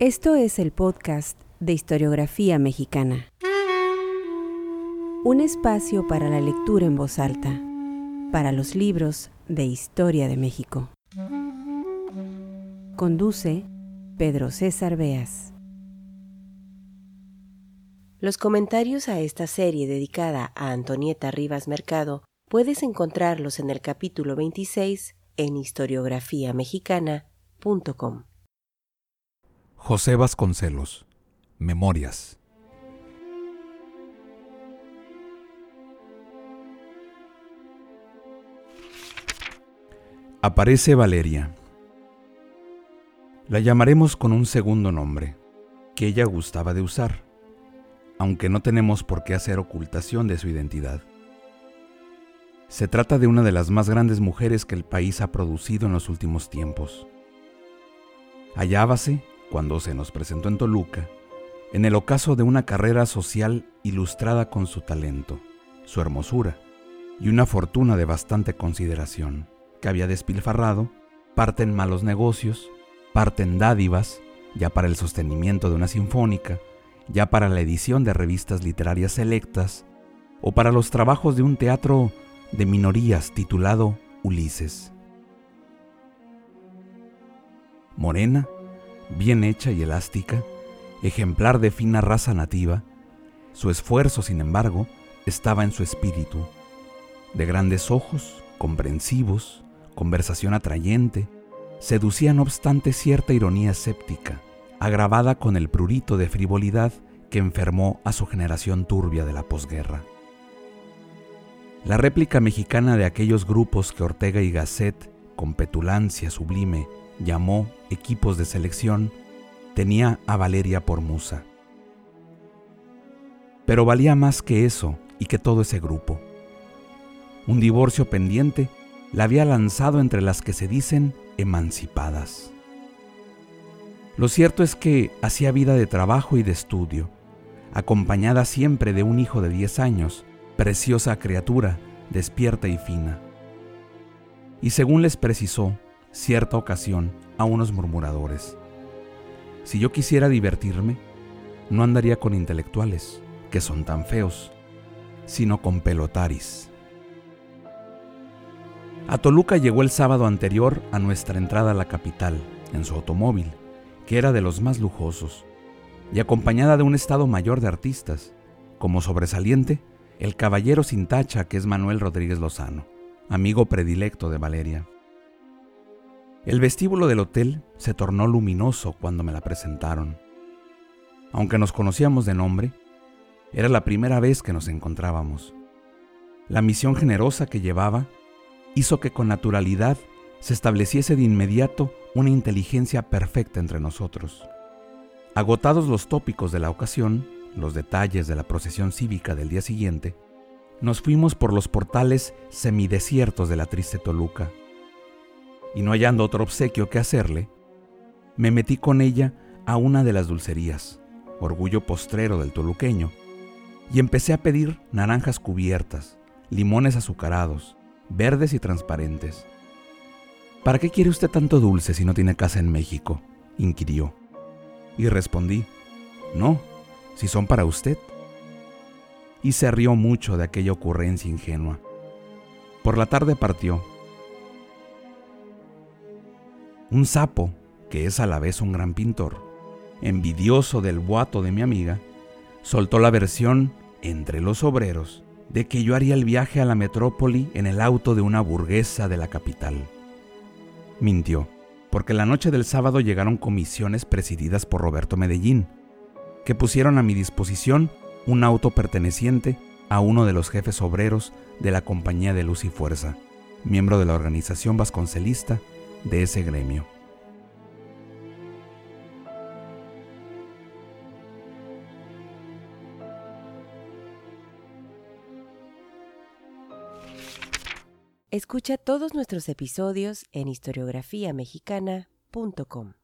Esto es el podcast de historiografía mexicana. Un espacio para la lectura en voz alta, para los libros de historia de México. Conduce Pedro César Beas. Los comentarios a esta serie dedicada a Antonieta Rivas Mercado puedes encontrarlos en el capítulo 26 en historiografiamexicana.com. José Vasconcelos, Memorias. Aparece Valeria. La llamaremos con un segundo nombre, que ella gustaba de usar, aunque no tenemos por qué hacer ocultación de su identidad. Se trata de una de las más grandes mujeres que el país ha producido en los últimos tiempos. Hallábase, cuando se nos presentó en Toluca, en el ocaso de una carrera social ilustrada con su talento, su hermosura y una fortuna de bastante consideración, que había despilfarrado, parte en malos negocios, parte en dádivas, ya para el sostenimiento de una sinfónica, ya para la edición de revistas literarias selectas, o para los trabajos de un teatro de minorías titulado Ulises. Morena, bien hecha y elástica, ejemplar de fina raza nativa, su esfuerzo, sin embargo, estaba en su espíritu, de grandes ojos, comprensivos, conversación atrayente, seducía no obstante cierta ironía escéptica, agravada con el prurito de frivolidad que enfermó a su generación turbia de la posguerra. La réplica mexicana de aquellos grupos que Ortega y Gasset, con petulancia sublime, llamó equipos de selección, tenía a Valeria por musa. Pero valía más que eso y que todo ese grupo. Un divorcio pendiente la había lanzado entre las que se dicen emancipadas. Lo cierto es que hacía vida de trabajo y de estudio, acompañada siempre de un hijo de 10 años, preciosa criatura, despierta y fina. Y según les precisó, cierta ocasión a unos murmuradores. Si yo quisiera divertirme, no andaría con intelectuales, que son tan feos, sino con pelotaris. A Toluca llegó el sábado anterior a nuestra entrada a la capital, en su automóvil, que era de los más lujosos, y acompañada de un estado mayor de artistas, como sobresaliente, el caballero sin tacha que es Manuel Rodríguez Lozano, amigo predilecto de Valeria. El vestíbulo del hotel se tornó luminoso cuando me la presentaron. Aunque nos conocíamos de nombre, era la primera vez que nos encontrábamos. La misión generosa que llevaba hizo que con naturalidad se estableciese de inmediato una inteligencia perfecta entre nosotros. Agotados los tópicos de la ocasión, los detalles de la procesión cívica del día siguiente, nos fuimos por los portales semidesiertos de la triste Toluca y no hallando otro obsequio que hacerle, me metí con ella a una de las dulcerías, orgullo postrero del toluqueño, y empecé a pedir naranjas cubiertas, limones azucarados, verdes y transparentes. ¿Para qué quiere usted tanto dulce si no tiene casa en México? inquirió. Y respondí, no, si son para usted. Y se rió mucho de aquella ocurrencia ingenua. Por la tarde partió un sapo, que es a la vez un gran pintor, envidioso del boato de mi amiga, soltó la versión entre los obreros de que yo haría el viaje a la metrópoli en el auto de una burguesa de la capital. Mintió, porque la noche del sábado llegaron comisiones presididas por Roberto Medellín, que pusieron a mi disposición un auto perteneciente a uno de los jefes obreros de la Compañía de Luz y Fuerza, miembro de la organización vasconcelista de ese gremio. Escucha todos nuestros episodios en historiografiamexicana.com.